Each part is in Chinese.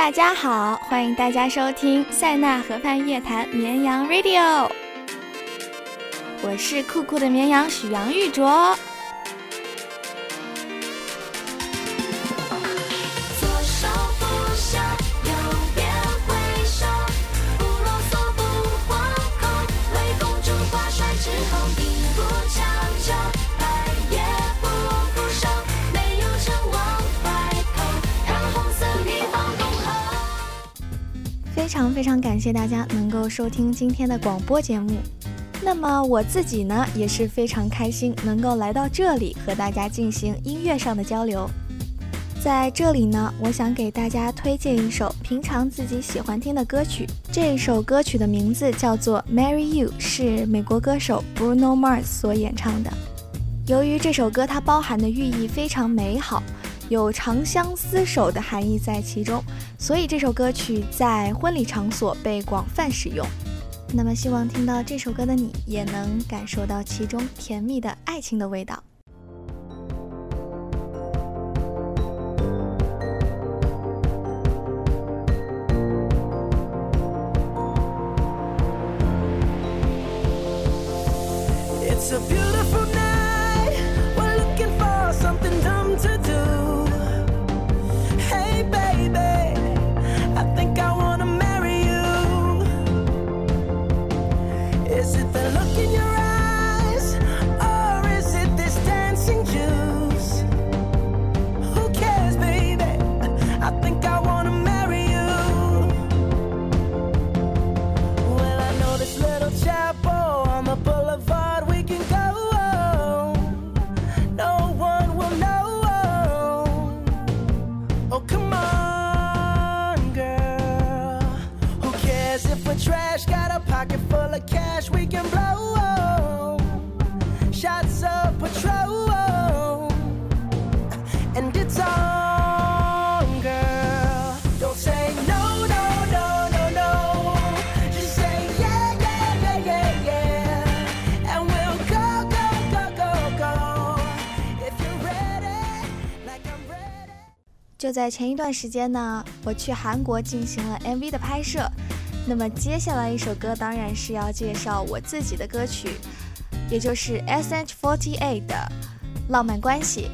大家好，欢迎大家收听塞纳河畔夜谈绵羊 Radio，我是酷酷的绵羊许阳玉卓。非常非常感谢大家能够收听今天的广播节目。那么我自己呢也是非常开心能够来到这里和大家进行音乐上的交流。在这里呢，我想给大家推荐一首平常自己喜欢听的歌曲。这首歌曲的名字叫做《Marry You》，是美国歌手 Bruno Mars 所演唱的。由于这首歌它包含的寓意非常美好。有长相厮守的含义在其中，所以这首歌曲在婚礼场所被广泛使用。那么，希望听到这首歌的你也能感受到其中甜蜜的爱情的味道。It's a beautiful ready, like I'm ready. 就在前一段时间呢，我去韩国进行了 MV 的拍摄。那么接下来一首歌当然是要介绍我自己的歌曲，也就是 S.H.48 的《浪漫关系》。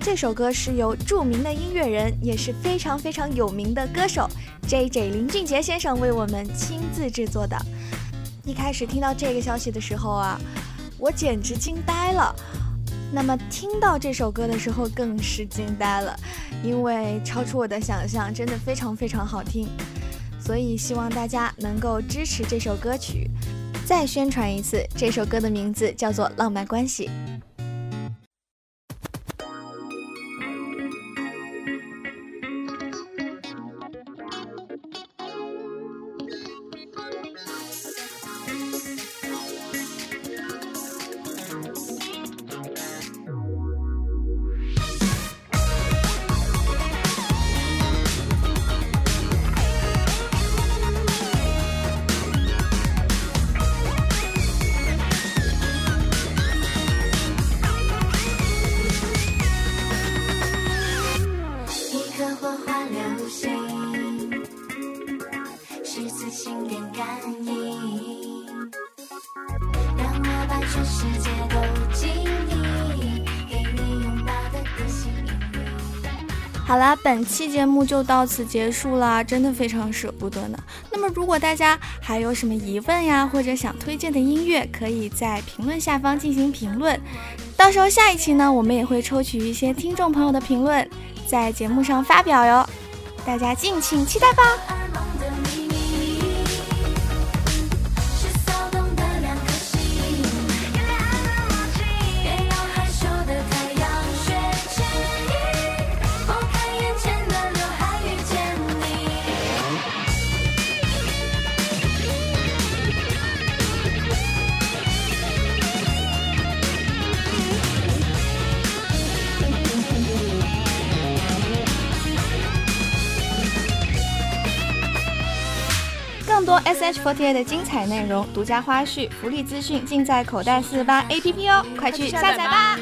这首歌是由著名的音乐人，也是非常非常有名的歌手 J.J. 林俊杰先生为我们亲自制作的。一开始听到这个消息的时候啊，我简直惊呆了。那么听到这首歌的时候更是惊呆了，因为超出我的想象，真的非常非常好听。所以希望大家能够支持这首歌曲，再宣传一次。这首歌的名字叫做《浪漫关系》。好啦，本期节目就到此结束了，真的非常舍不得呢。那么，如果大家还有什么疑问呀，或者想推荐的音乐，可以在评论下方进行评论。到时候下一期呢，我们也会抽取一些听众朋友的评论，在节目上发表哟。大家敬请期待吧。SH48 的精彩内容、独家花絮、福利资讯，尽在口袋四八 A P P 哦，快去下载吧！